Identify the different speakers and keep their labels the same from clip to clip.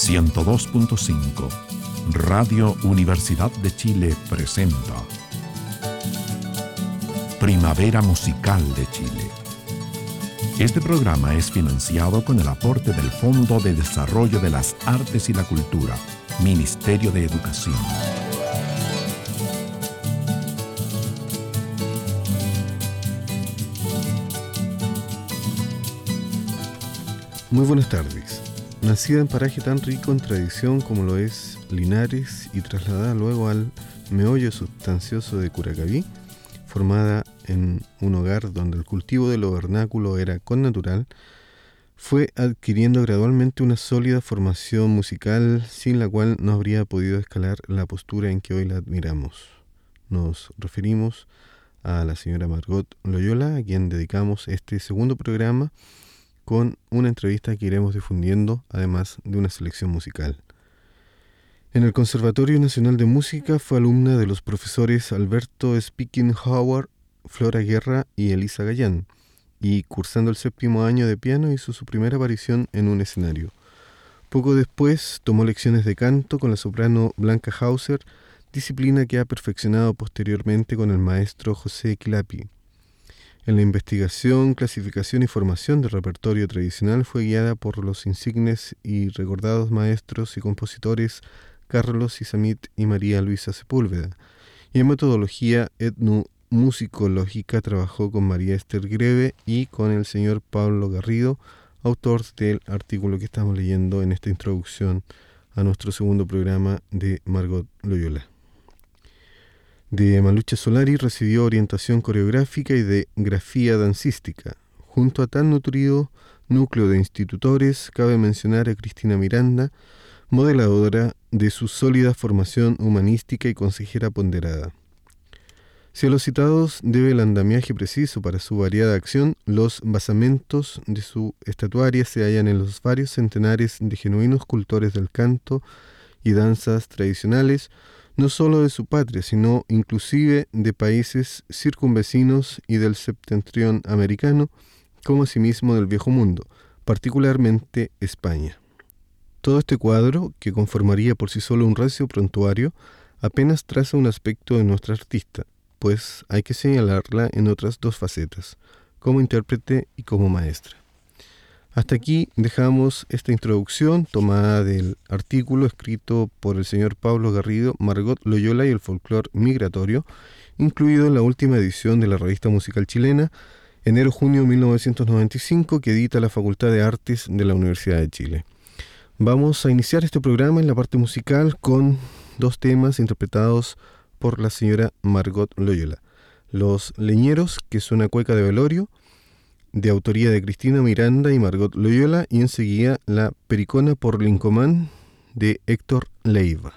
Speaker 1: 102.5 Radio Universidad de Chile presenta Primavera Musical de Chile. Este programa es financiado con el aporte del Fondo de Desarrollo de las Artes y la Cultura, Ministerio de Educación.
Speaker 2: Muy buenas tardes. Nacida en paraje tan rico en tradición como lo es Linares y trasladada luego al meollo sustancioso de Curacaví, formada en un hogar donde el cultivo de lo vernáculo era con natural, fue adquiriendo gradualmente una sólida formación musical sin la cual no habría podido escalar la postura en que hoy la admiramos. Nos referimos a la señora Margot Loyola, a quien dedicamos este segundo programa con una entrevista que iremos difundiendo, además de una selección musical. En el Conservatorio Nacional de Música fue alumna de los profesores Alberto Speaking Howard, Flora Guerra y Elisa Gallán, y cursando el séptimo año de piano hizo su primera aparición en un escenario. Poco después tomó lecciones de canto con la soprano Blanca Hauser, disciplina que ha perfeccionado posteriormente con el maestro José Quilapi. En la investigación, clasificación y formación del repertorio tradicional fue guiada por los insignes y recordados maestros y compositores Carlos Isamit y María Luisa Sepúlveda. Y en metodología etnomusicológica trabajó con María Esther Greve y con el señor Pablo Garrido, autor del artículo que estamos leyendo en esta introducción a nuestro segundo programa de Margot Loyola. De Malucha Solari recibió orientación coreográfica y de grafía dancística. Junto a tan nutrido núcleo de institutores, cabe mencionar a Cristina Miranda, modeladora de su sólida formación humanística y consejera ponderada. Si a los citados debe el andamiaje preciso para su variada acción, los basamentos de su estatuaria se hallan en los varios centenares de genuinos cultores del canto y danzas tradicionales, no solo de su patria, sino inclusive de países circunvecinos y del septentrión americano, como asimismo del viejo mundo, particularmente España. Todo este cuadro, que conformaría por sí solo un recio prontuario, apenas traza un aspecto de nuestra artista, pues hay que señalarla en otras dos facetas, como intérprete y como maestra. Hasta aquí dejamos esta introducción tomada del artículo escrito por el señor Pablo Garrido, Margot Loyola y el folclore migratorio, incluido en la última edición de la revista musical chilena, enero-junio 1995, que edita la Facultad de Artes de la Universidad de Chile. Vamos a iniciar este programa en la parte musical con dos temas interpretados por la señora Margot Loyola. Los Leñeros, que es una cueca de velorio, de autoría de Cristina Miranda y Margot Loyola, y enseguida La Pericona por Lincomán de Héctor Leiva.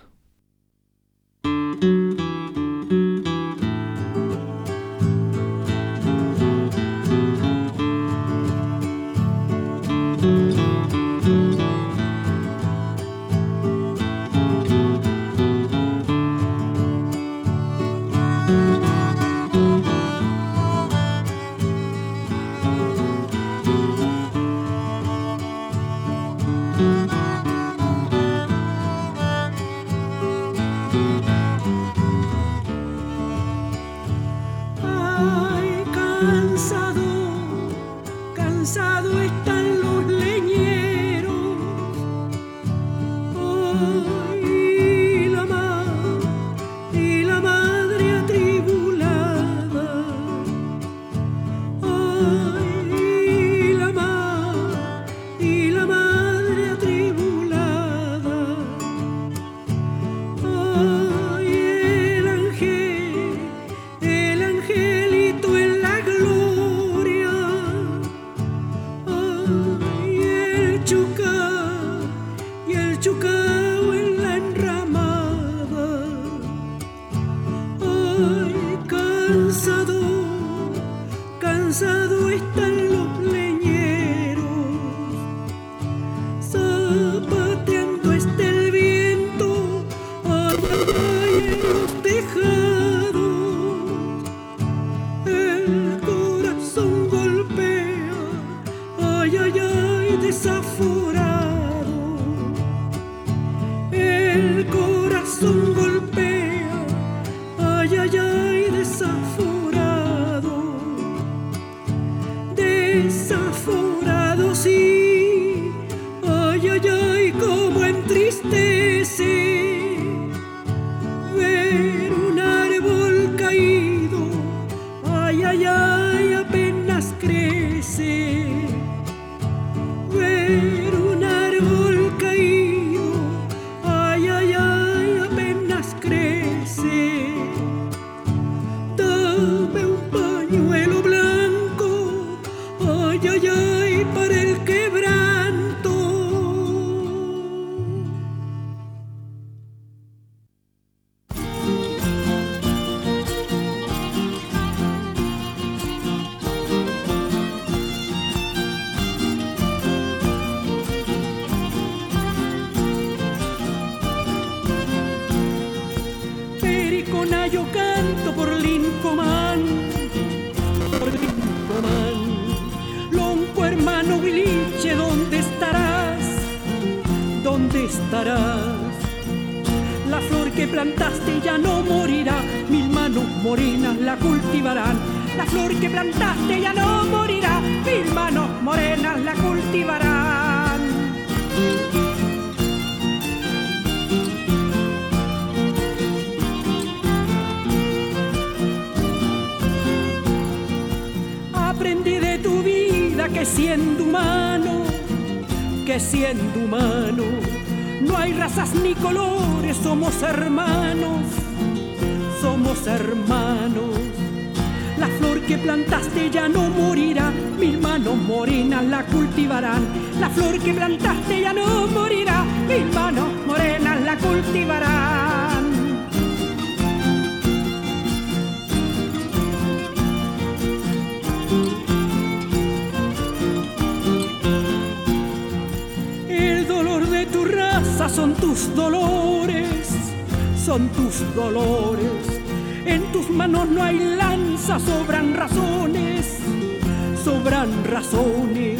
Speaker 3: Sobran razones.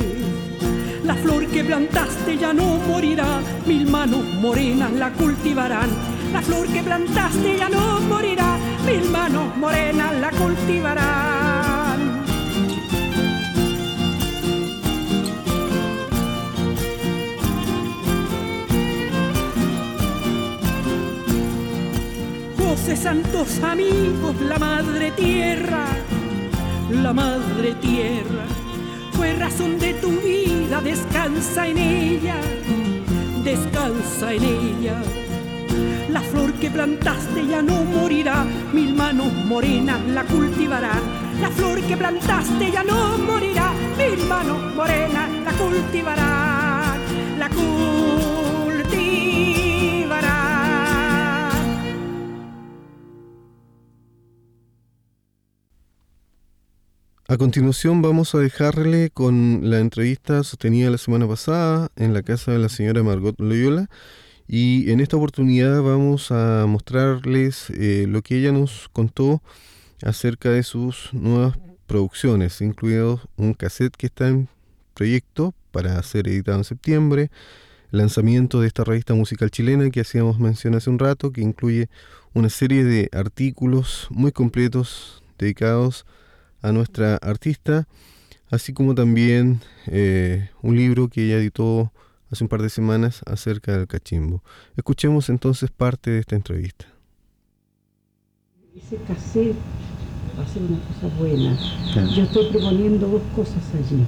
Speaker 3: La flor que plantaste ya no morirá, mil manos morenas la cultivarán. La flor que plantaste ya no morirá, mil manos morenas la cultivarán. José Santos amigos, la madre tierra, la madre tierra, fue razón de tu vida, descansa en ella, descansa en ella. La flor que plantaste ya no morirá, mil manos morenas la cultivarán. La flor que plantaste ya no morirá, mil manos morenas la cultivarán, la cultivarán.
Speaker 2: A continuación vamos a dejarle con la entrevista sostenida la semana pasada en la casa de la señora Margot Loyola y en esta oportunidad vamos a mostrarles eh, lo que ella nos contó acerca de sus nuevas producciones, incluido un cassette que está en proyecto para ser editado en septiembre, lanzamiento de esta revista musical chilena que hacíamos mención hace un rato, que incluye una serie de artículos muy completos dedicados a nuestra artista, así como también eh, un libro que ella editó hace un par de semanas acerca del cachimbo. Escuchemos entonces parte de esta entrevista.
Speaker 4: Ese cassette va a ser una cosa buena. Yo estoy proponiendo dos cosas allí.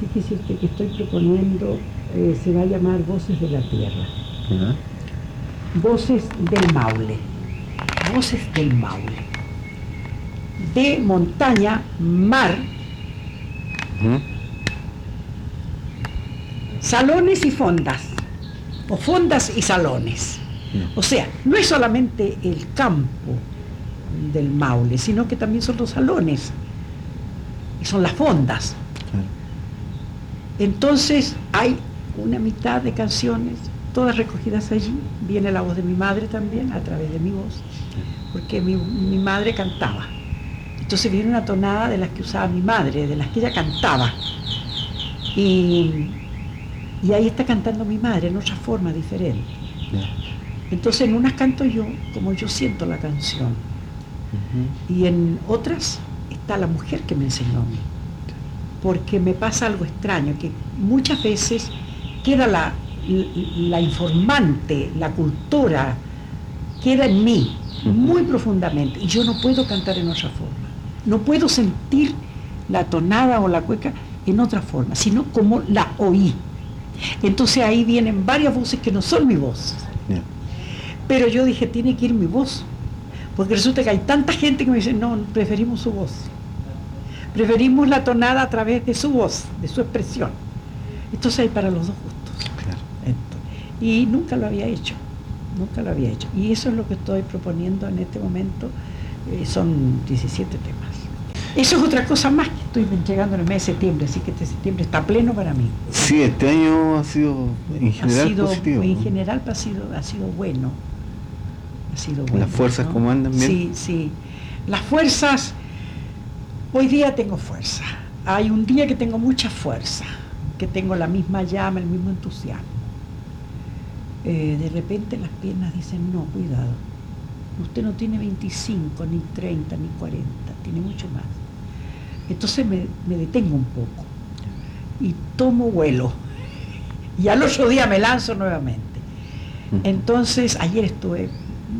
Speaker 4: Fíjese usted que estoy proponiendo, eh, se va a llamar Voces de la Tierra. Voces del Maule. Voces del Maule. De montaña, mar, salones y fondas. O fondas y salones. O sea, no es solamente el campo del Maule, sino que también son los salones. Y son las fondas. Entonces hay una mitad de canciones, todas recogidas allí. Viene la voz de mi madre también, a través de mi voz, porque mi, mi madre cantaba. Entonces viene una tonada de las que usaba mi madre, de las que ella cantaba. Y, y ahí está cantando mi madre en otra forma diferente. Entonces en unas canto yo como yo siento la canción. Y en otras está la mujer que me enseñó a mí. Porque me pasa algo extraño, que muchas veces queda la, la informante, la cultora queda en mí muy profundamente y yo no puedo cantar en otra forma. No puedo sentir la tonada o la cueca en otra forma, sino como la oí. Entonces ahí vienen varias voces que no son mi voz. Pero yo dije, tiene que ir mi voz. Porque resulta que hay tanta gente que me dice, no, preferimos su voz. Preferimos la tonada a través de su voz, de su expresión. Entonces hay para los dos gustos. y nunca lo había hecho, nunca lo había hecho. Y eso es lo que estoy proponiendo en este momento. Eh, son 17 temas. Eso es otra cosa más que estoy llegando en el mes de septiembre, así que este septiembre está pleno para mí.
Speaker 2: Sí, este año ha sido en general positivo.
Speaker 4: En general ha sido, ha sido bueno. Ha sido bueno.
Speaker 2: ¿Las fuerzas ¿no? andan bien?
Speaker 4: Sí, sí. Las fuerzas, hoy día tengo fuerza. Hay un día que tengo mucha fuerza, que tengo la misma llama, el mismo entusiasmo. Eh, de repente las piernas dicen, no, cuidado. Usted no tiene 25, ni 30, ni 40, tiene mucho más entonces me, detengo un poco y tomo vuelo. Y al otro día me lanzo nuevamente. Entonces, ayer estuve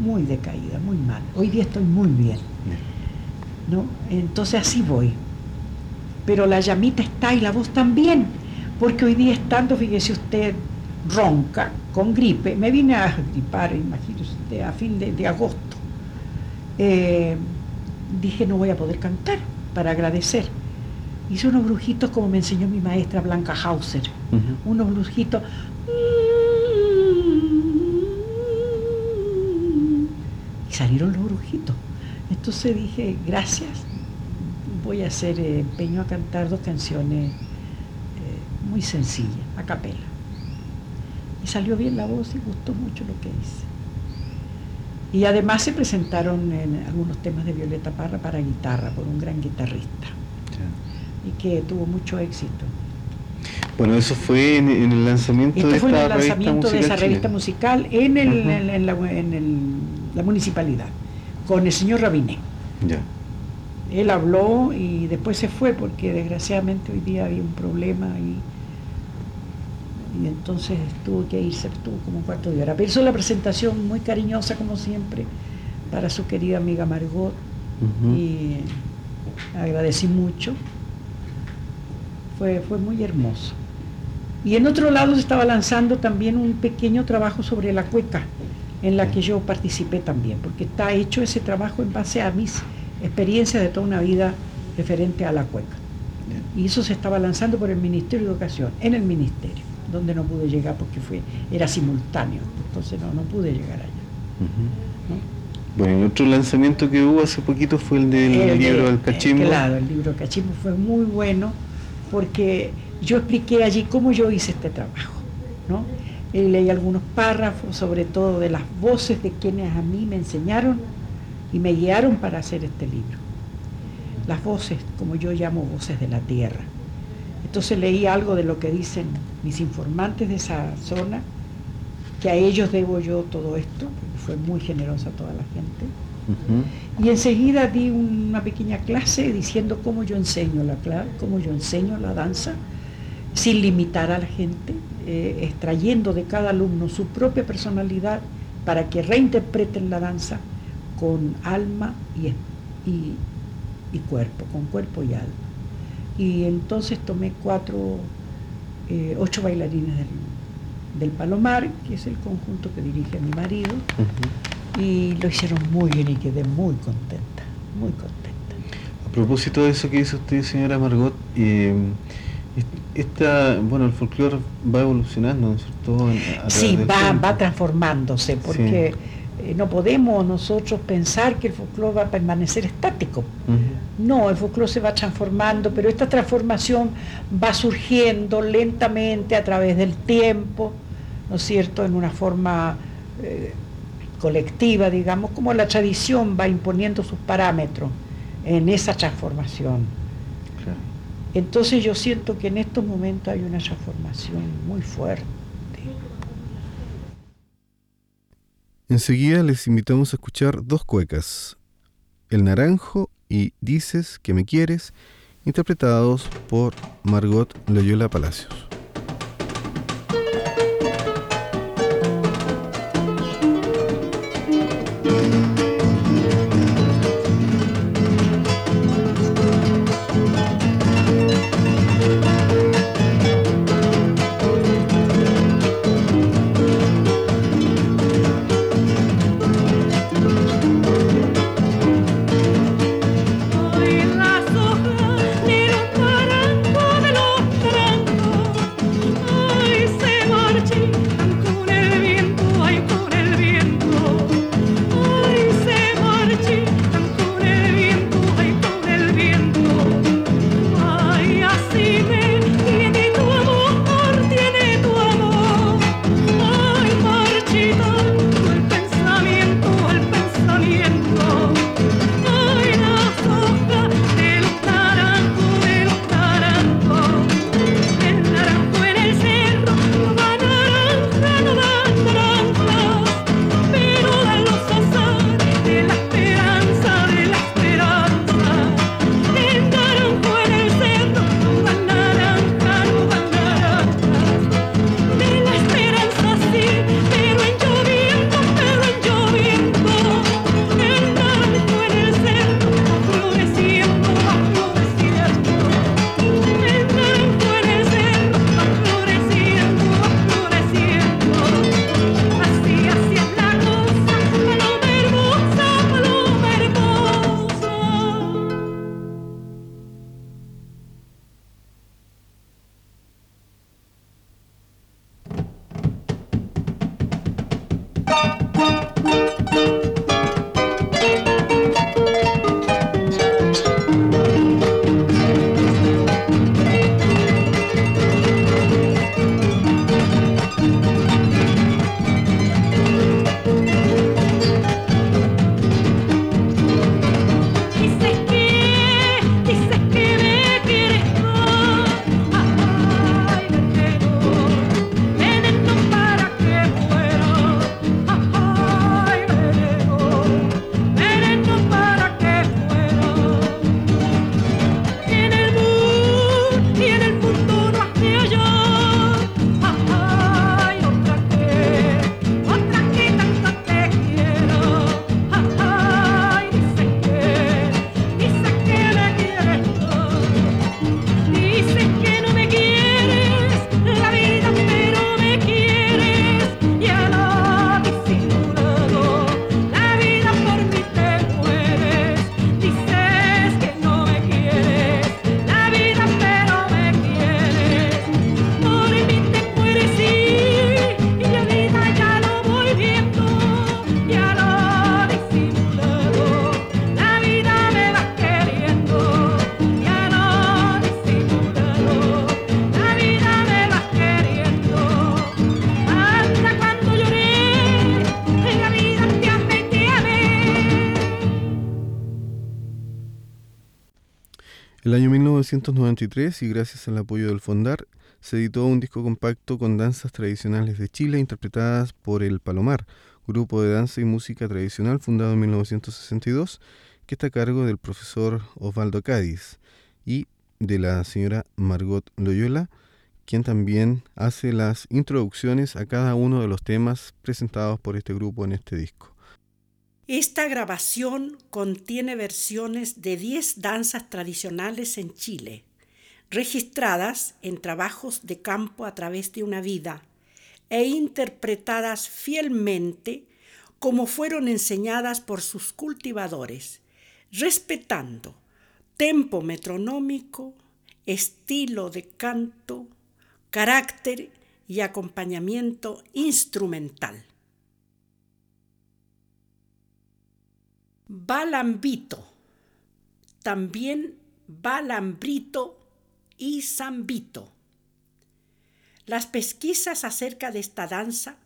Speaker 4: muy decaída, muy mal. Hoy día estoy muy bien. ¿no? Entonces así voy. Pero la llamita está y la voz también. Porque hoy día estando, fíjese usted, ronca, con gripe, me vine a gripar, imagínese usted, a fin de, agosto. Eh, dije, no voy a poder cantar para agradecer. Hice unos brujitos como me enseñó mi maestra Blanca Hauser. Unos brujitos. Y salieron los brujitos. Entonces dije, gracias. Voy a hacer eh, empeño a cantar dos canciones eh, muy sencillas, a capela. Y salió bien la voz y gustó mucho lo que hice. Y además se presentaron en algunos temas de Violeta Parra para guitarra por un gran guitarrista y que tuvo mucho éxito.
Speaker 2: Bueno, eso fue en, el lanzamiento,
Speaker 4: de, fue en el lanzamiento de esa revista musical en, el, en, la, municipalidad, con el señor Rabiné. Ya. Él habló y después se fue porque desgraciadamente hoy día había un problema y y entonces tuvo que irse, tuvo como un cuarto de hora. Pero hizo la presentación muy cariñosa, como siempre, para su querida amiga Margot, y agradecí mucho. Fue, fue muy hermoso. Y en otro lado se estaba lanzando también un pequeño trabajo sobre la cueca, en la que yo participé también, porque está hecho ese trabajo en base a mis experiencias de toda una vida referente a la cueca. Y eso se estaba lanzando por el Ministerio de Educación, en el Ministerio donde no pude llegar porque fue, era simultáneo, entonces no, no pude llegar allá.
Speaker 2: Bueno, el otro lanzamiento que hubo hace poquito fue el del libro del Cachimbo.
Speaker 4: claro, el libro Cachimbo fue muy bueno porque yo expliqué allí cómo yo hice este trabajo, ¿no? leí algunos párrafos, sobre todo de las voces de quienes a mí me enseñaron y me guiaron para hacer este libro. Las voces, como yo llamo voces de la tierra. Entonces leí algo de lo que dicen mis informantes de esa zona, que a ellos debo yo todo esto, porque fue muy generosa toda la gente. Y enseguida di una pequeña clase diciendo cómo yo enseño la cómo yo enseño la danza, sin limitar a la gente, eh, extrayendo de cada alumno su propia personalidad para que reinterpreten la danza con alma y cuerpo, con cuerpo y alma. Y entonces tomé cuatro eh, ocho bailarines del, Palomar, que es el conjunto que dirige mi marido, y lo hicieron muy bien y quedé muy contenta, muy contenta.
Speaker 2: A propósito de eso que dice usted, señora Margot, eh, esta, bueno, el folclore va evolucionando, ¿no es cierto?
Speaker 4: sí, va, va transformándose, porque... Eh, no podemos nosotros pensar que el folclore va a permanecer estático. No, el folclore se va transformando, pero esta transformación va surgiendo lentamente a través del tiempo, ¿no es cierto?, en una forma eh, colectiva, digamos, como la tradición va imponiendo sus parámetros en esa transformación. Entonces yo siento que en estos momentos hay una transformación muy fuerte
Speaker 2: Enseguida les invitamos a escuchar dos cuecas, El Naranjo y Dices que me quieres, interpretados por Margot Loyola Palacios. 1993, y gracias al apoyo del Fondar, se editó un disco compacto con danzas tradicionales de Chile interpretadas por el Palomar, grupo de danza y música tradicional fundado en 1962, que está a cargo del profesor Osvaldo Cádiz y de la señora Margot Loyola, quien también hace las introducciones a cada uno de los temas presentados por este grupo en este disco.
Speaker 5: Esta grabación contiene versiones de 10 danzas tradicionales en Chile, registradas en trabajos de campo a través de una vida e interpretadas fielmente como fueron enseñadas por sus cultivadores, respetando tempo metronómico, estilo de canto, carácter y acompañamiento instrumental. Balambito, también balambrito y zambito. Las pesquisas acerca de esta danza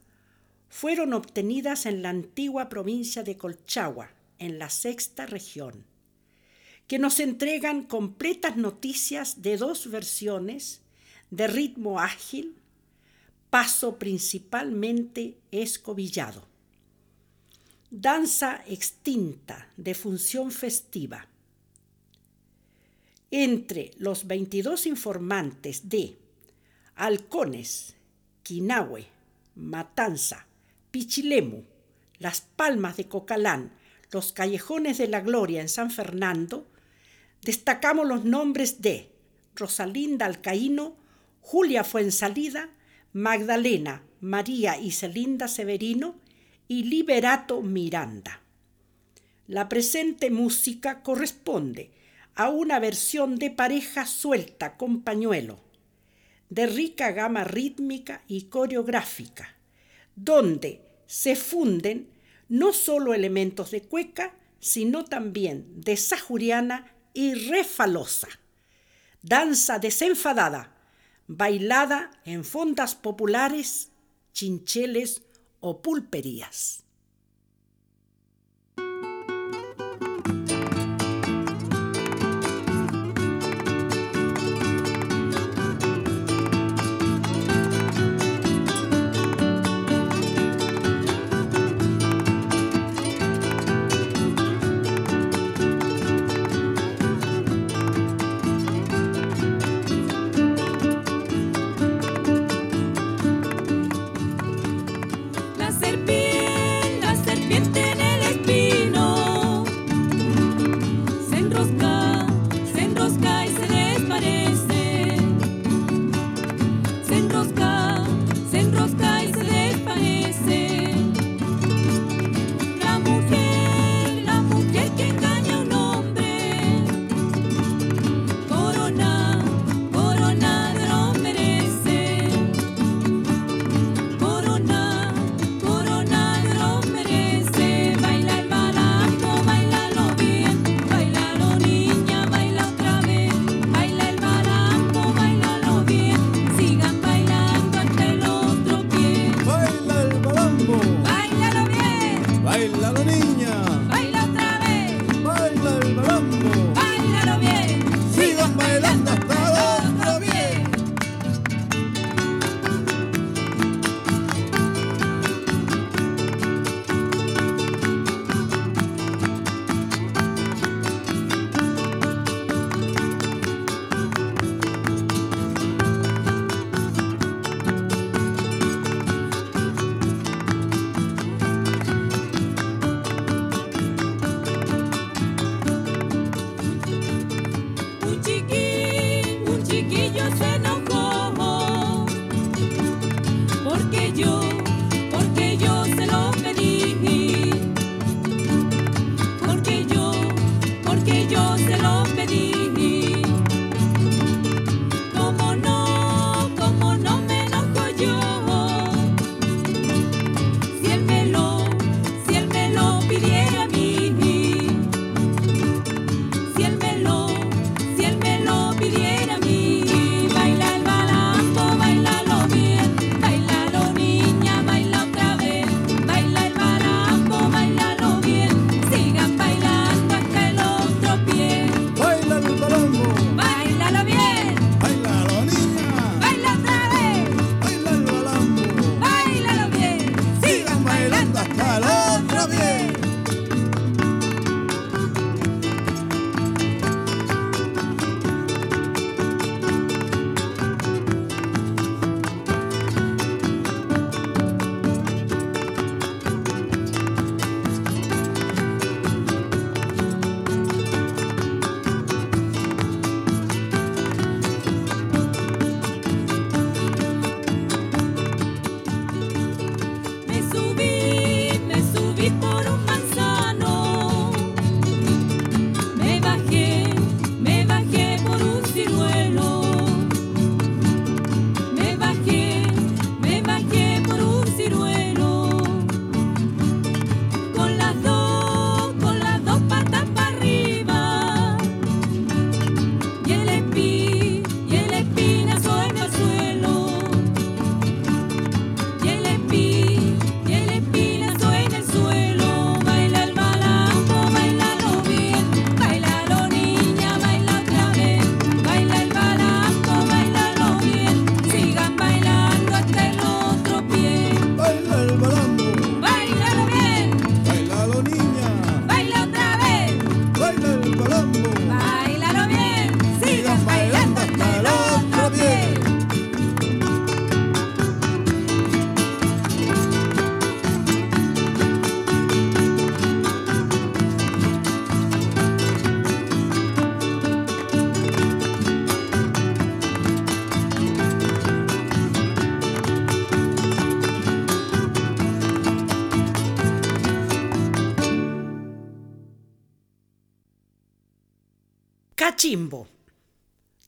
Speaker 5: fueron obtenidas en la antigua provincia de Colchagua, en la sexta región, que nos entregan completas noticias de dos versiones de ritmo ágil, paso principalmente escobillado danza extinta de función festiva. Entre los 22 informantes de Halcones, Quinahue, Matanza, Pichilemu, Las Palmas de Cocalán, los Callejones de la Gloria en San Fernando, destacamos los nombres de Rosalinda Alcaíno, Julia Fuensalida, Magdalena, María y Celinda Severino y Liberato Miranda. La presente música corresponde a una versión de pareja suelta con pañuelo, de rica gama rítmica y coreográfica, donde se funden no solo elementos de cueca, sino también de sajuriana y refalosa. Danza desenfadada, bailada en fondas populares, chincheles o pulperías.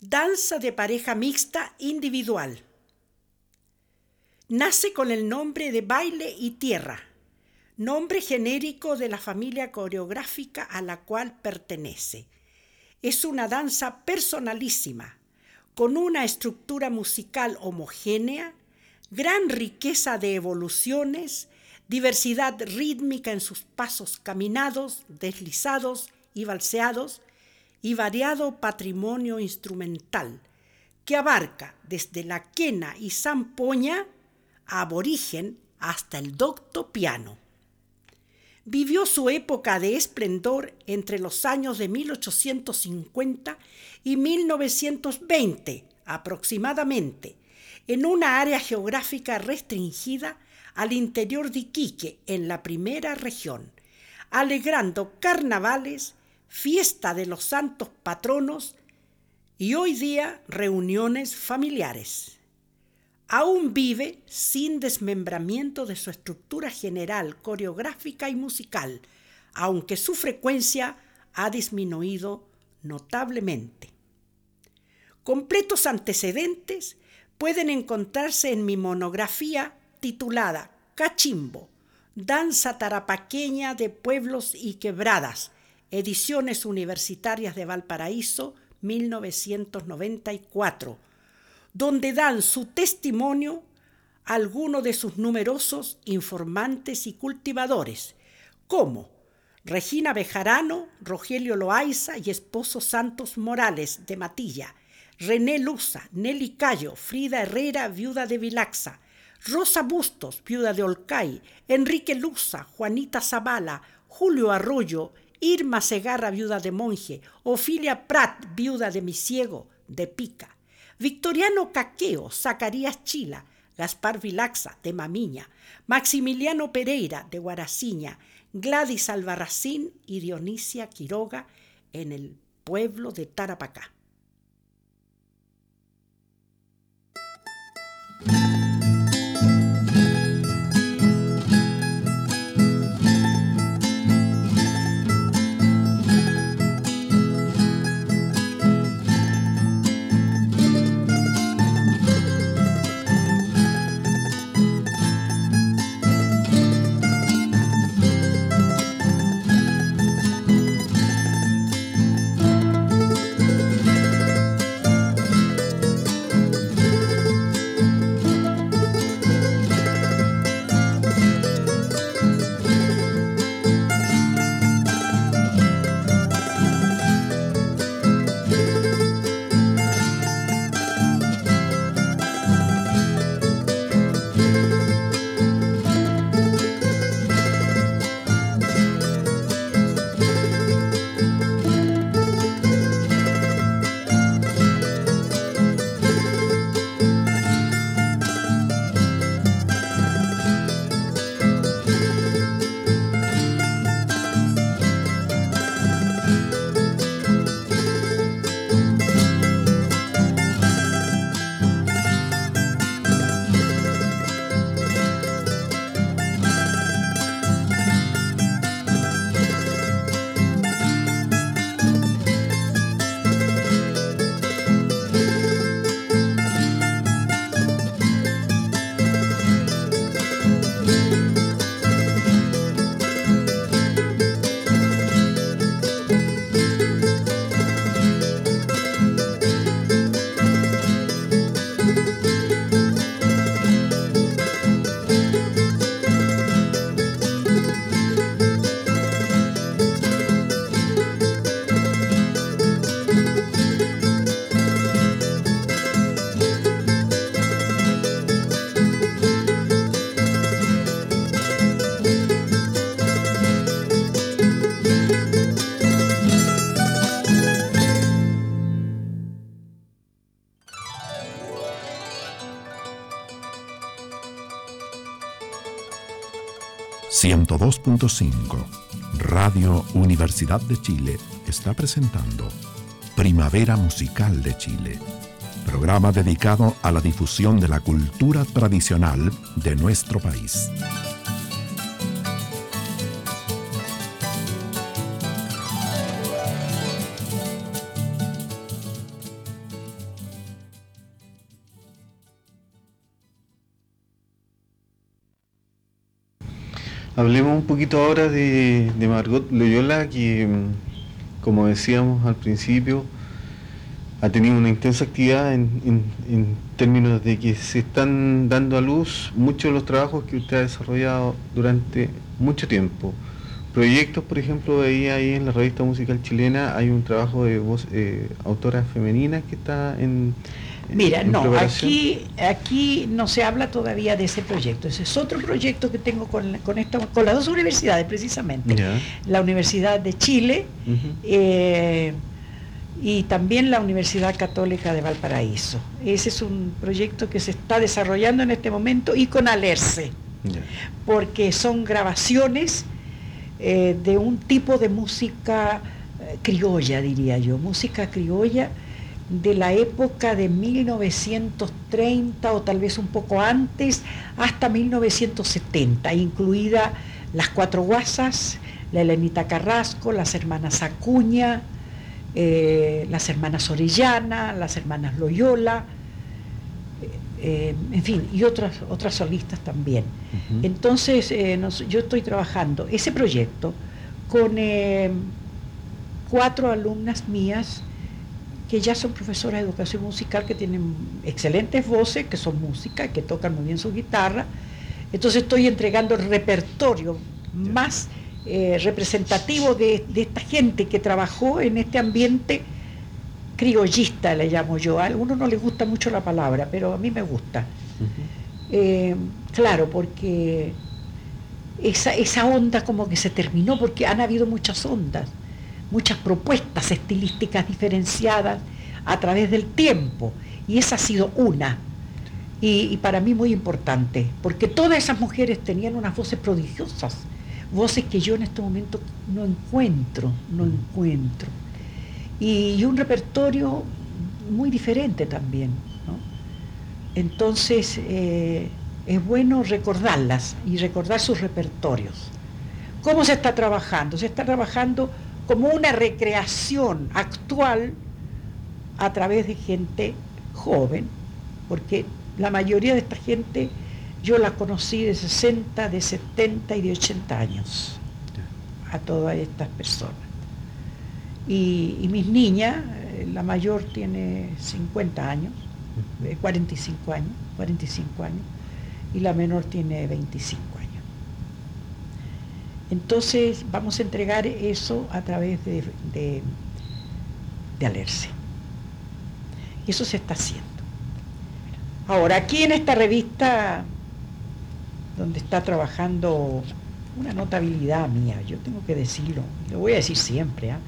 Speaker 5: Danza de pareja mixta individual. Nace con el nombre de baile y tierra, nombre genérico de la familia coreográfica a la cual pertenece. Es una danza personalísima, con una estructura musical homogénea, gran riqueza de evoluciones, diversidad rítmica en sus pasos caminados, deslizados y balseados, y variado patrimonio instrumental que abarca desde la quena y zampoña aborigen hasta el docto piano. Vivió su época de esplendor entre los años de 1850 y 1920 aproximadamente, en una área geográfica restringida al interior de Iquique, en la primera región, alegrando carnavales, fiesta de los santos patronos y hoy día reuniones familiares. Aún vive sin desmembramiento de su estructura general, coreográfica y musical, aunque su frecuencia ha disminuido notablemente. Completos antecedentes pueden encontrarse en mi monografía titulada Cachimbo, Danza Tarapaqueña de Pueblos y Quebradas, Ediciones Universitarias de Valparaíso, 1994, donde dan su testimonio algunos de sus numerosos informantes y cultivadores, como Regina Bejarano, Rogelio Loaiza y esposo Santos Morales de Matilla, René Luza, Nelly Cayo, Frida Herrera, viuda de Vilaxa, Rosa Bustos, viuda de Olcay, Enrique Luza, Juanita Zavala, Julio Arroyo, Irma Segarra, viuda de Monje, Ofilia Prat, viuda de Misiego, de Pica, Victoriano Caqueo, Zacarías Chila, Gaspar Vilaxa, de Mamiña, Maximiliano Pereira, de Guaraciña, Gladys Albarracín y Dionisia Quiroga, en el pueblo de Tarapacá.
Speaker 1: 102.5 Radio Universidad de Chile está presentando Primavera Musical de Chile, programa dedicado a la difusión de la cultura tradicional de nuestro país.
Speaker 2: Hablemos un poquito ahora de, Margot Loyola, que mm, como decíamos al principio, ha tenido una intensa actividad en, términos de que se están dando a luz muchos de los trabajos que usted ha desarrollado durante mucho tiempo. Proyectos, por ejemplo, veía ahí en la revista musical chilena, hay un trabajo de voz, eh, autoras femeninas que está en,
Speaker 4: Mira, no, aquí, aquí no se habla todavía de ese proyecto. Ese es otro proyecto que tengo con, con, con las dos universidades, precisamente. La Universidad de Chile eh, y también la Universidad Católica de Valparaíso. Ese es un proyecto que se está desarrollando en este momento y con Alerce, porque son grabaciones eh, de un tipo de música eh, criolla, diría yo, música criolla de la época de 1930 o tal vez un poco antes hasta 1970, incluida las cuatro guasas, la Elenita Carrasco, las hermanas Acuña, eh, las hermanas Orellana, las hermanas Loyola, eh, en fin, y otras, otras solistas también. Entonces, eh, yo estoy trabajando ese proyecto con cuatro alumnas mías, que ya son profesoras de educación musical, que tienen excelentes voces, que son música, que tocan muy bien su guitarra. Entonces estoy entregando el repertorio más eh, representativo de, esta gente que trabajó en este ambiente criollista, le llamo yo. A algunos no les gusta mucho la palabra, pero a mí me gusta. Eh, claro, porque esa, esa onda como que se terminó, porque han habido muchas ondas muchas propuestas estilísticas diferenciadas a través del tiempo, y esa ha sido una, y, para mí muy importante, porque todas esas mujeres tenían unas voces prodigiosas, voces que yo en este momento no encuentro, no encuentro, y, un repertorio muy diferente también. Entonces, eh, es bueno recordarlas y recordar sus repertorios. ¿Cómo se está trabajando? Se está trabajando como una recreación actual a través de gente joven, porque la mayoría de esta gente yo la conocí de 60, de 70 y de 80 años, a todas estas personas. Y, mis niñas, eh, la mayor tiene 50 años, 45 eh, años, 45 años, y la menor tiene 25 años. Entonces vamos a entregar eso a través de, de. Y eso se está haciendo. Ahora, aquí en esta revista, donde está trabajando una notabilidad mía, yo tengo que decirlo, lo voy a decir siempre, ¿ah?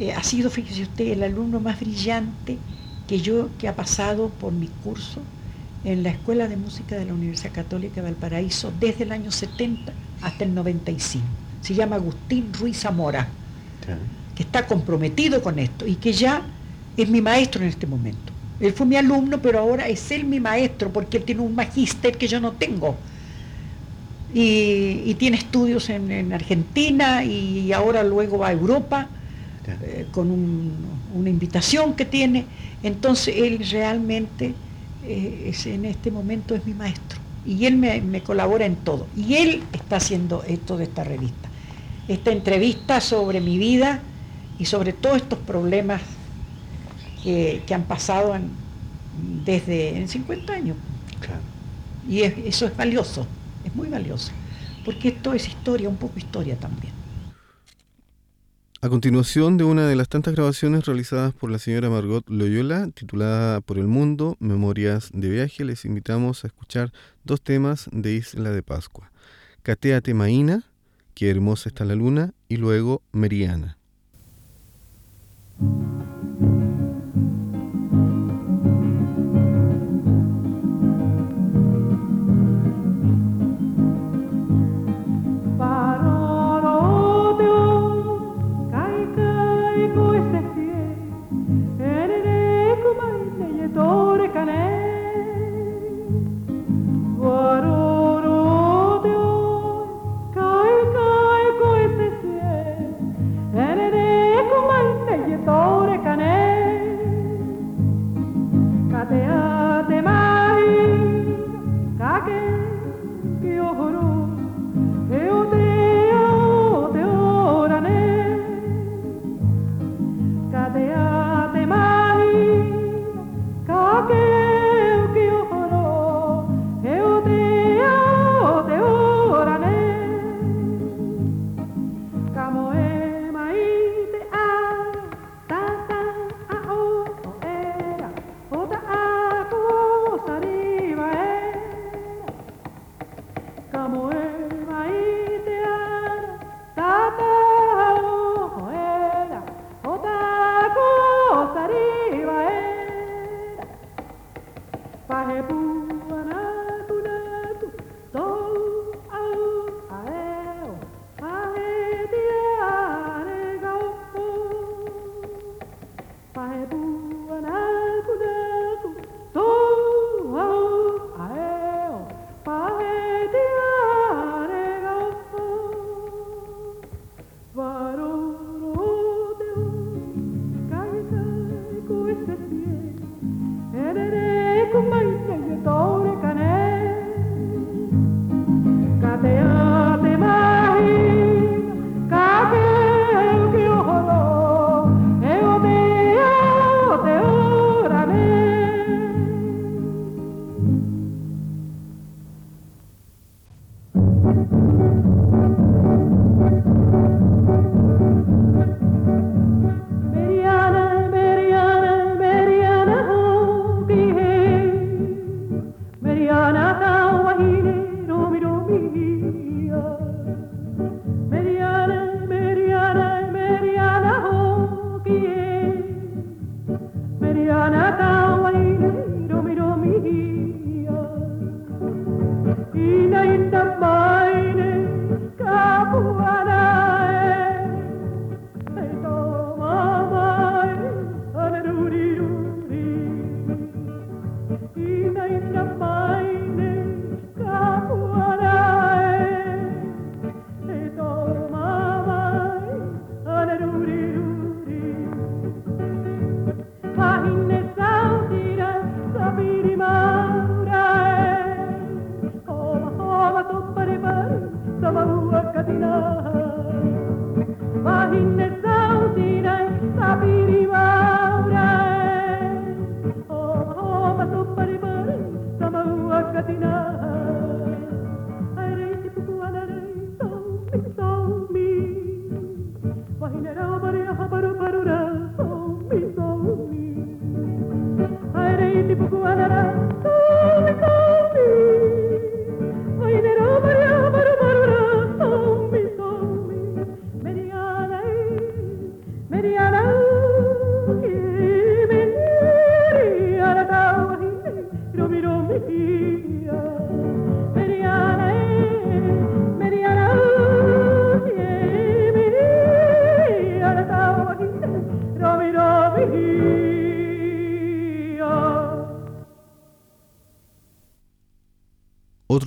Speaker 4: eh, ha sido, fíjese usted, el alumno más brillante que yo, que ha pasado por mi curso en la Escuela de Música de la Universidad Católica de Valparaíso desde el año 70 hasta el 95. Se llama Agustín Ruiz Zamora, que está comprometido con esto y que ya es mi maestro en este momento. Él fue mi alumno, pero ahora es él mi maestro porque él tiene un magíster que yo no tengo. Y, tiene estudios en, Argentina y ahora luego va a Europa eh, con una invitación que tiene. Entonces él realmente eh, en este momento es mi maestro y él me, colabora en todo. Y él está haciendo esto de esta revista. Esta entrevista sobre mi vida y sobre todos estos problemas que, han pasado desde en 50 años. Y eso es valioso, es muy valioso, porque esto es historia, un poco historia también.
Speaker 2: A continuación de una de las tantas grabaciones realizadas por la señora Margot Loyola, titulada Por el Mundo, Memorias de Viaje, les invitamos a escuchar dos temas de Isla de Pascua. Cateate Maína, Qué hermosa está la luna, y luego Meriana.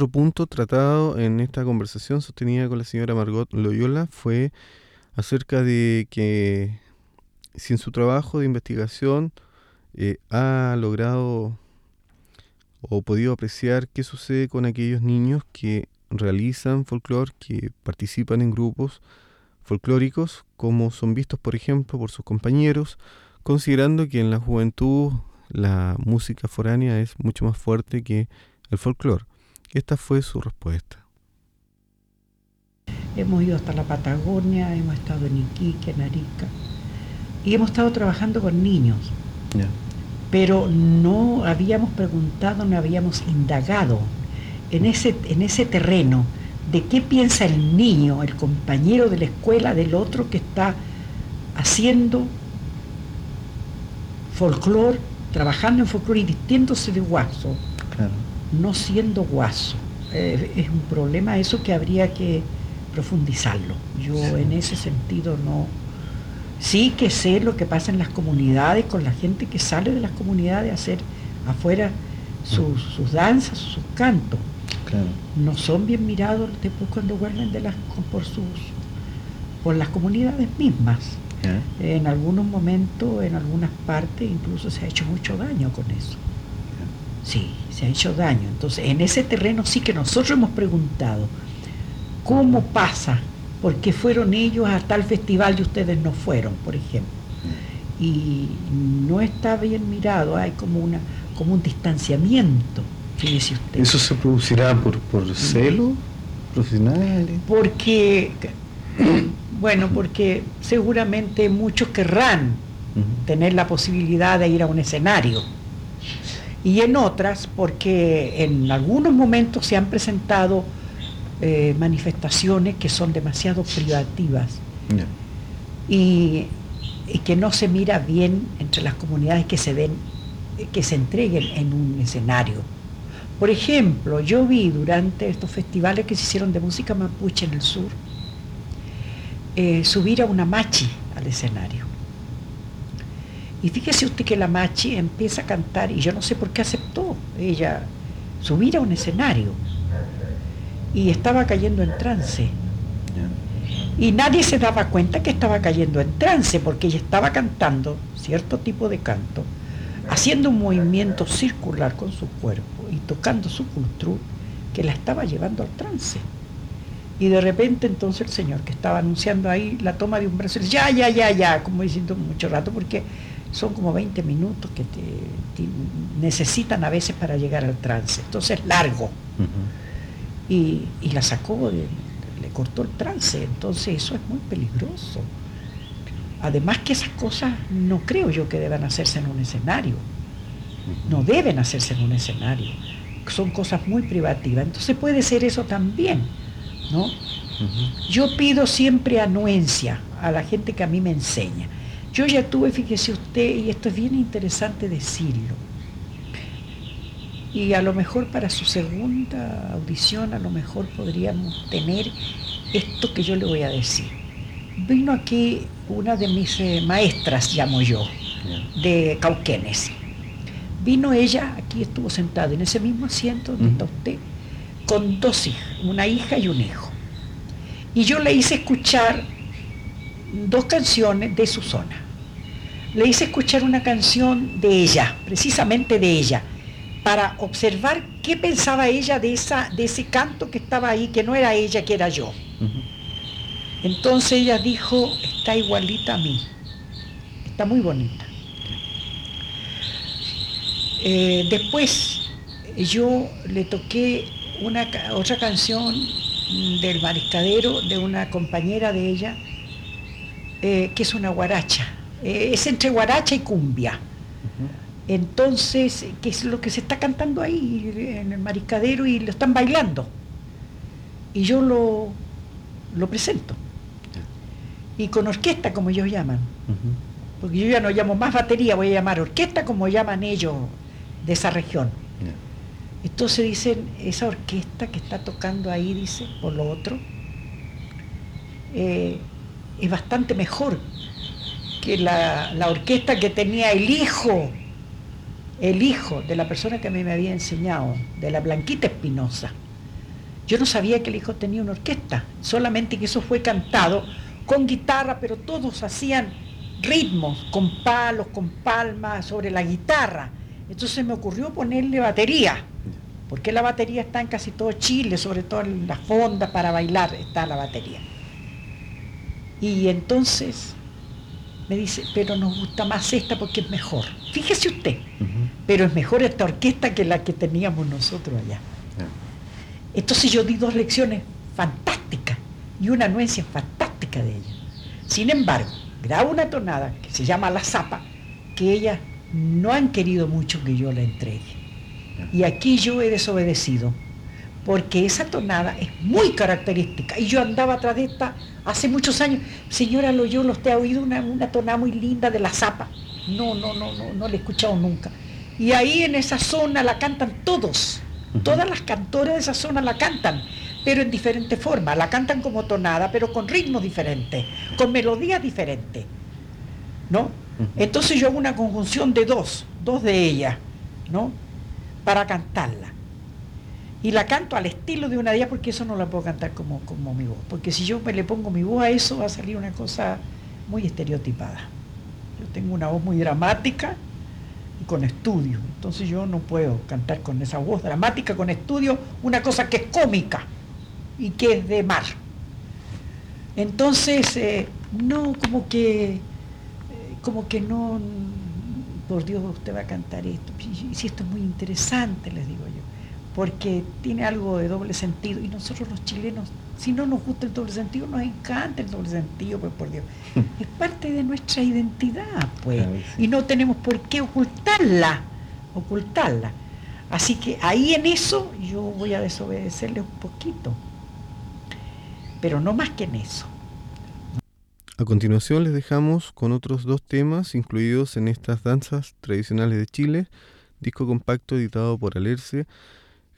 Speaker 2: Otro punto tratado en esta conversación sostenida con la señora Margot Loyola fue acerca de que si en su trabajo de investigación eh, ha logrado o podido apreciar qué sucede con aquellos niños que realizan folclore, que participan en grupos folclóricos, como son vistos, por ejemplo, por sus compañeros, considerando que en la juventud la música foránea es mucho más fuerte que el folclore. Esta fue su respuesta.
Speaker 4: Hemos ido hasta la Patagonia, hemos estado en Iquique, en Arica, y hemos estado trabajando con niños. Pero no habíamos preguntado, no habíamos indagado en ese, en ese terreno de qué piensa el niño, el compañero de la escuela del otro que está haciendo folclore, trabajando en folclore y vistiéndose de guaso. Claro no siendo guaso. Eh, es un problema eso que habría que profundizarlo. Yo en ese sentido no... Sí que sé lo que pasa en las comunidades, con la gente que sale de las comunidades a hacer afuera sus, danzas, sus cantos. No son bien mirados después cuando vuelven de las, por, sus, por las comunidades mismas. En algunos momentos, en algunas partes, incluso se ha hecho mucho daño con eso. Sí, se ha hecho daño. Entonces, en ese terreno sí que nosotros hemos preguntado, ¿cómo pasa? ¿Por qué fueron ellos a tal festival y ustedes no fueron, por ejemplo? Y no está bien mirado, hay como, una, como un distanciamiento,
Speaker 2: usted. ¿Eso se producirá por, por celo profesional?
Speaker 4: Porque, bueno, porque seguramente muchos querrán tener la posibilidad de ir a un escenario y en otras porque en algunos momentos se han presentado eh, manifestaciones que son demasiado privativas. Y, que no se mira bien entre las comunidades que se den, que se entreguen en un escenario. Por ejemplo, yo vi durante estos festivales que se hicieron de música mapuche en el sur, eh, subir a una machi al escenario. Y fíjese usted que la machi empieza a cantar, y yo no sé por qué aceptó ella subir a un escenario. Y estaba cayendo en trance. Y nadie se daba cuenta que estaba cayendo en trance, porque ella estaba cantando cierto tipo de canto, haciendo un movimiento circular con su cuerpo y tocando su cultura que la estaba llevando al trance. Y de repente entonces el señor que estaba anunciando ahí la toma de un brazo, ya, ya, ya, ya, como diciendo mucho rato, porque son como 20 minutos que te, necesitan a veces para llegar al trance. Entonces largo. y, la sacó, le cortó el trance. Entonces eso es muy peligroso. Además que esas cosas no creo yo que deban hacerse en un escenario. No deben hacerse en un escenario. Son cosas muy privativas. Entonces puede ser eso también ¿no? Yo pido siempre anuencia a la gente que a mí me enseña. Yo ya tuve, fíjese usted, y esto es bien interesante decirlo, y a lo mejor para su segunda audición, a lo mejor podríamos tener esto que yo le voy a decir. Vino aquí una de mis eh, maestras, llamo yo, de Cauquenes. Vino ella, aquí estuvo sentada en ese mismo asiento donde está usted, con dos hijas, una hija y un hijo. Y yo le hice escuchar dos canciones de su zona. Le hice escuchar una canción de ella, precisamente de ella, para observar qué pensaba ella de, esa, de ese canto que estaba ahí, que no era ella, que era yo. Entonces ella dijo, está igualita a mí, está muy bonita. Eh, después yo le toqué una, otra canción del mariscadero de una compañera de ella, eh, que es una guaracha. Eh, es entre guaracha y cumbia. Entonces, ¿qué es lo que se está cantando ahí en el mariscadero y lo están bailando? Y yo lo, lo presento. Y con orquesta, como ellos llaman. Porque yo ya no llamo más batería, voy a llamar orquesta como llaman ellos de esa región. Entonces dicen, esa orquesta que está tocando ahí, dice, por lo otro, eh, es bastante mejor que la, orquesta que tenía el hijo, el hijo de la persona que a mí me había enseñado, de la Blanquita Espinosa. Yo no sabía que el hijo tenía una orquesta, solamente que eso fue cantado con guitarra, pero todos hacían ritmos, con palos, con palmas, sobre la guitarra. Entonces me ocurrió ponerle batería porque la batería está en casi todo Chile, sobre todo en las fondas para bailar está la batería. Y entonces me dice, pero nos gusta más esta porque es mejor. Fíjese usted, pero es mejor esta orquesta que la que teníamos nosotros allá. Entonces yo di dos lecciones fantásticas y una anuencia fantástica de ella. Sin embargo, grabo una tonada que se llama La Zapa, que ellas no han querido mucho que yo la entregue. Y aquí yo he desobedecido, porque esa tonada es muy característica. Y yo andaba atrás de esta hace muchos años. Señora Loyola, ¿usted ha oído una, tonada muy linda de la zapa? No, no, no, no, no la he escuchado nunca. Y ahí en esa zona la cantan todos. Todas las cantoras de esa zona la cantan, pero en diferente forma. La cantan como tonada, pero con ritmos diferentes, con melodías diferentes. ¿No? Entonces yo hago una conjunción de dos, dos de ellas, ¿no? para cantarla. Y la canto al estilo de una día porque eso no la puedo cantar como, como mi voz. Porque si yo me le pongo mi voz a eso va a salir una cosa muy estereotipada. Yo tengo una voz muy dramática y con estudio. Entonces yo no puedo cantar con esa voz dramática, con estudio, una cosa que es cómica y que es de mar. Entonces, eh, no, como que, eh, como que no, por Dios usted va a cantar esto. Si esto es muy interesante, les digo porque tiene algo de doble sentido. Y nosotros los chilenos, si no nos gusta el doble sentido, nos encanta el doble sentido, pues por Dios. Es parte de nuestra identidad, pues. Y no tenemos por qué ocultarla, ocultarla. Así que ahí en eso yo voy a desobedecerle un poquito, pero no más que en eso.
Speaker 2: A continuación les dejamos con otros dos temas incluidos en estas danzas tradicionales de Chile, disco compacto editado por Alerce,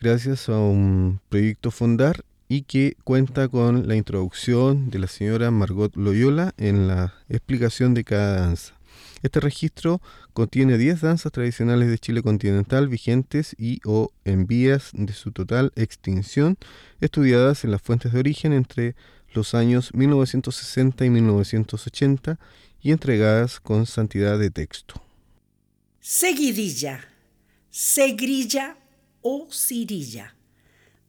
Speaker 2: gracias a un proyecto Fondar y que cuenta con la introducción de la señora Margot Loyola en la explicación de cada danza. Este registro contiene 10 danzas tradicionales de Chile continental vigentes y o en vías de su total extinción, estudiadas en las fuentes de origen entre los años 1960 y 1980 y entregadas con santidad de texto.
Speaker 6: Seguidilla, segrilla o cirilla,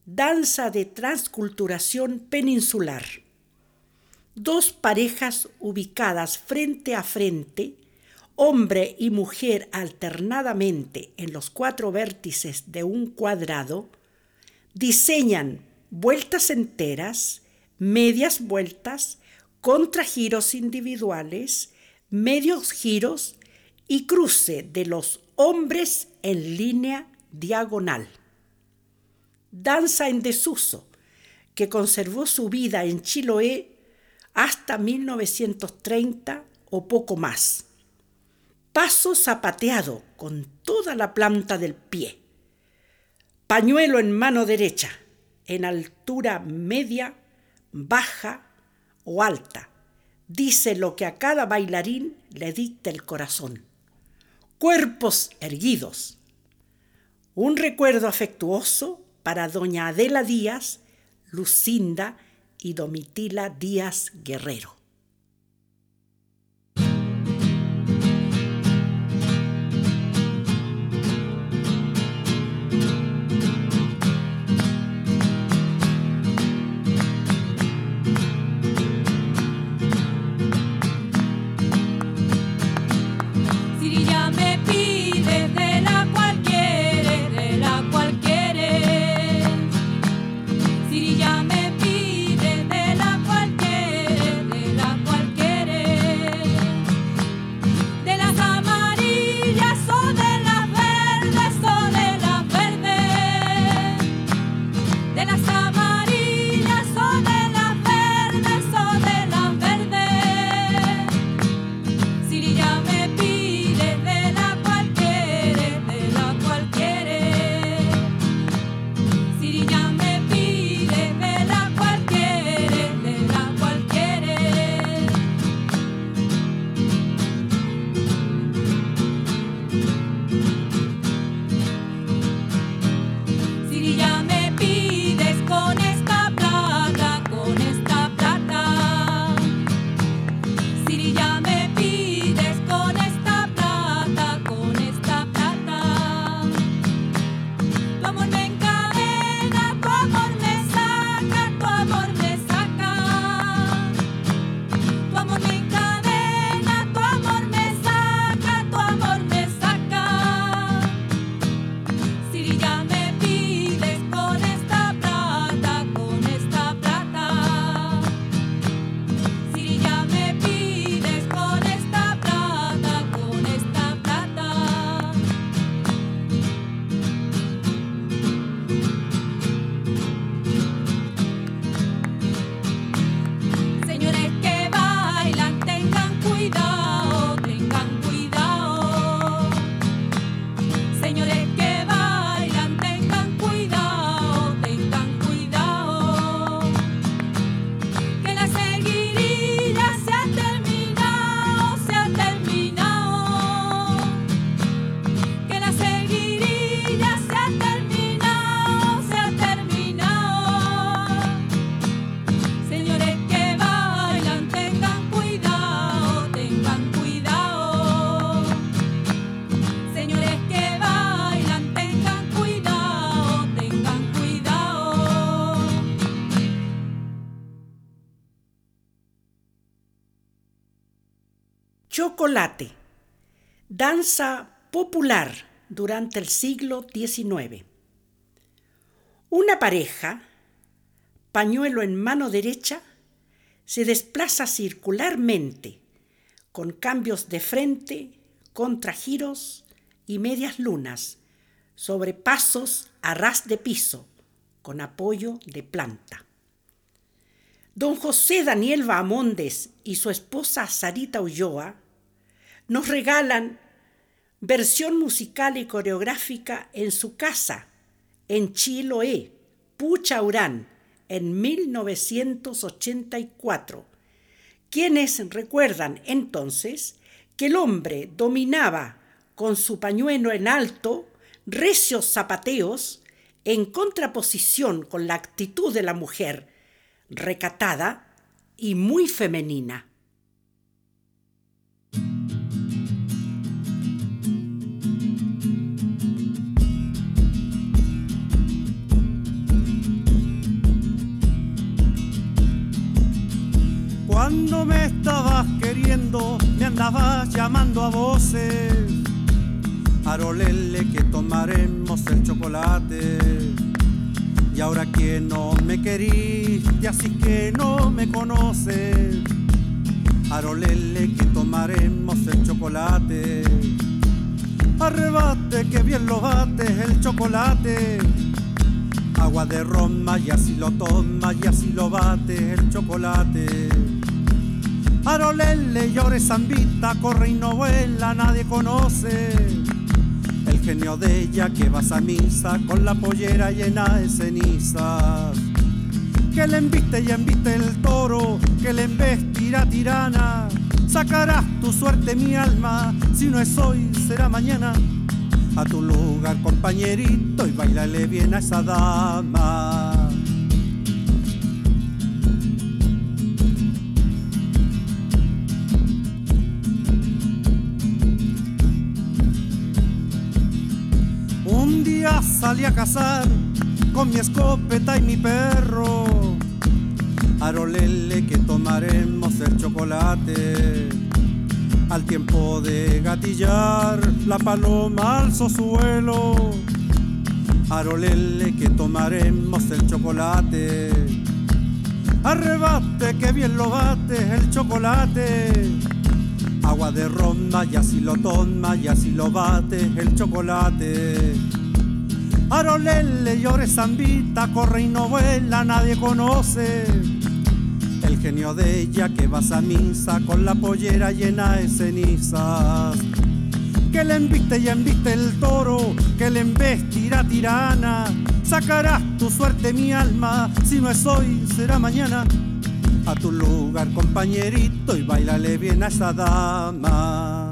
Speaker 6: danza de transculturación peninsular. Dos parejas ubicadas frente a frente hombre y mujer alternadamente en los cuatro vértices de un cuadrado, diseñan vueltas enteras, medias vueltas, contragiros individuales, medios giros y cruce de los hombres en línea diagonal. Danza en desuso, que conservó su vida en Chiloé hasta 1930 o poco más paso zapateado con toda la planta del pie, pañuelo en mano derecha, en altura media, baja o alta, dice lo que a cada bailarín le dicta el corazón. Cuerpos erguidos. Un recuerdo afectuoso para doña Adela Díaz, Lucinda y Domitila Díaz Guerrero. Chocolate, danza popular durante el siglo XIX. Una pareja, pañuelo en mano derecha, se desplaza circularmente con cambios de frente, contragiros y medias lunas sobre pasos a ras de piso con apoyo de planta. Don José Daniel Bahamondes y su esposa Sarita Ulloa nos regalan versión musical y coreográfica en su casa,
Speaker 5: en Chiloé, Puchaurán, en 1984, quienes recuerdan entonces que el hombre dominaba con su pañuelo en alto recios zapateos en contraposición con la actitud de la mujer, recatada y muy femenina.
Speaker 7: Cuando me estabas queriendo, me andabas llamando a voces. Arolele que tomaremos el chocolate. Y ahora que no me queriste, así que no me conoces. Arolele que tomaremos el chocolate. Arrebate que bien lo bates el chocolate. Agua de Roma y así lo toma y así lo bate el chocolate. Arolele llore zambita, corre y no vuela, nadie conoce. El genio de ella que vas a misa con la pollera llena de cenizas. Que le enviste y enviste el toro, que le embestira tirana. Sacarás tu suerte mi alma, si no es hoy será mañana. A tu lugar compañerito y bailale bien a esa dama. Salí a cazar con mi escopeta y mi perro. Arolele que tomaremos el chocolate. Al tiempo de gatillar, la paloma alzó su vuelo. Arolele que tomaremos el chocolate. Arrebate que bien lo bate el chocolate. Agua de ronda y así lo toma y así lo bate el chocolate. Arolele llore zambita, corre y no vuela, nadie conoce. El genio de ella que vas a misa con la pollera llena de cenizas. Que le enviste y enviste el toro, que le embestirá tirana. Sacarás tu suerte mi alma, si no es hoy será mañana. A tu lugar compañerito y bailale bien a esa dama.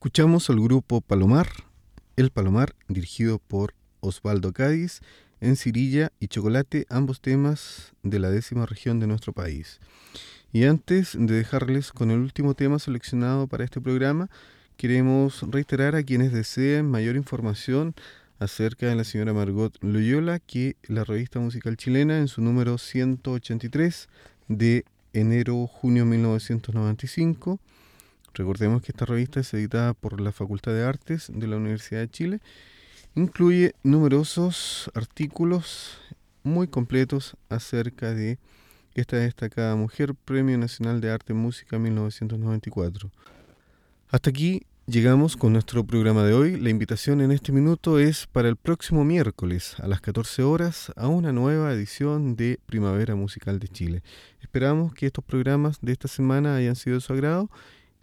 Speaker 2: Escuchamos al grupo Palomar, El Palomar, dirigido por Osvaldo Cádiz, en Cirilla y Chocolate, ambos temas de la décima región de nuestro país. Y antes de dejarles con el último tema seleccionado para este programa, queremos reiterar a quienes deseen mayor información acerca de la señora Margot Loyola que la revista musical chilena en su número 183 de enero-junio 1995 Recordemos que esta revista es editada por la Facultad de Artes de la Universidad de Chile. Incluye numerosos artículos muy completos acerca de esta destacada mujer, Premio Nacional de Arte y Música 1994. Hasta aquí llegamos con nuestro programa de hoy. La invitación en este minuto es para el próximo miércoles a las 14 horas a una nueva edición de Primavera Musical de Chile. Esperamos que estos programas de esta semana hayan sido de su agrado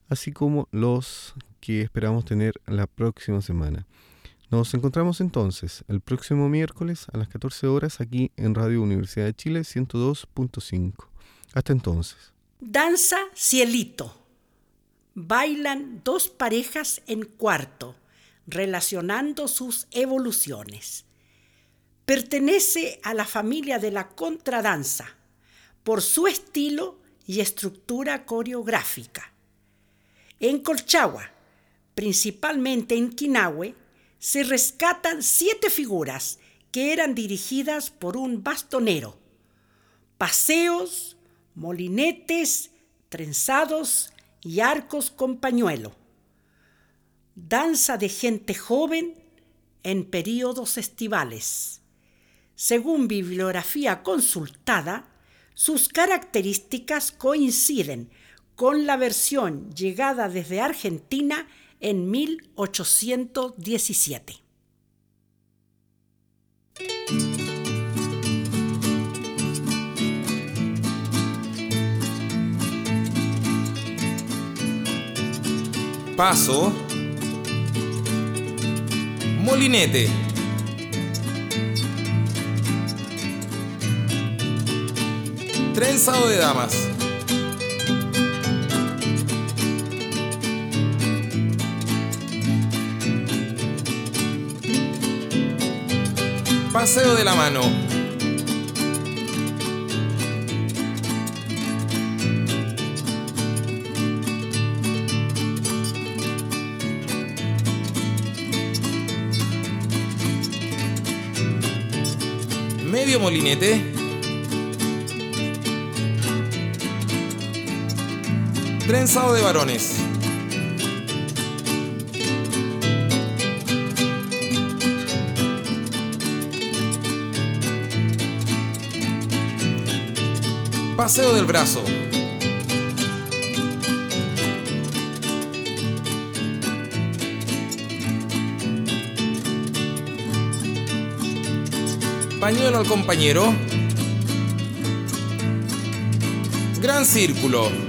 Speaker 2: así como los que esperamos tener la próxima semana. Nos encontramos entonces el próximo miércoles a las 14 horas aquí en Radio Universidad de Chile 102.5. Hasta entonces.
Speaker 5: Danza Cielito. Bailan dos parejas en cuarto, relacionando sus evoluciones. Pertenece a la familia de la contradanza por su estilo y estructura coreográfica en Colchagua, principalmente en Quinahue, se rescatan siete figuras que eran dirigidas por un bastonero. Paseos, molinetes, trenzados y arcos con pañuelo. Danza de gente joven en períodos estivales. Según bibliografía consultada, sus características coinciden con la versión llegada desde Argentina en 1817.
Speaker 8: Paso Molinete. Trenzado de damas. Paseo de la mano. Medio molinete. Trenzado de varones. Paseo del brazo. Pañuelo al compañero. Gran círculo.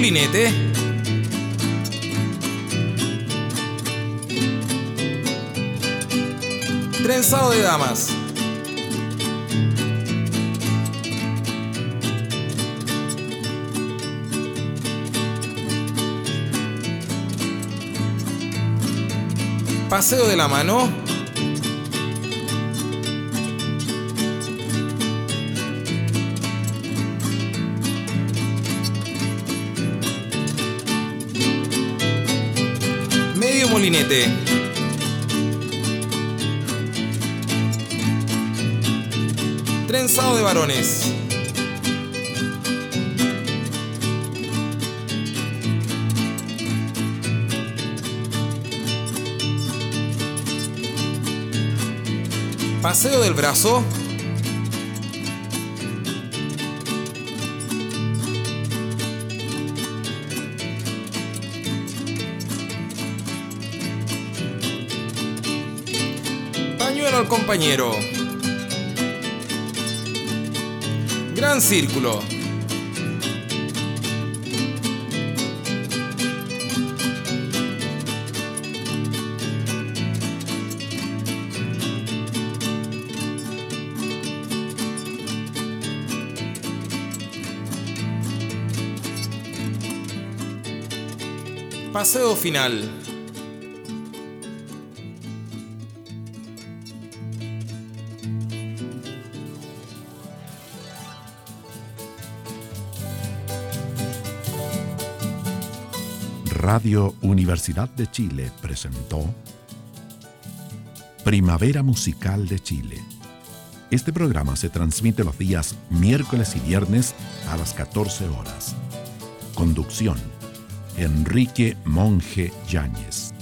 Speaker 8: Molinete. Trenzado de damas. Paseo de la mano. Molinete. Trenzado de varones. Paseo del brazo. Compañero. Gran círculo. Paseo final.
Speaker 1: Radio Universidad de Chile presentó Primavera Musical de Chile. Este programa se transmite los días miércoles y viernes a las 14 horas. Conducción. Enrique Monje Yáñez.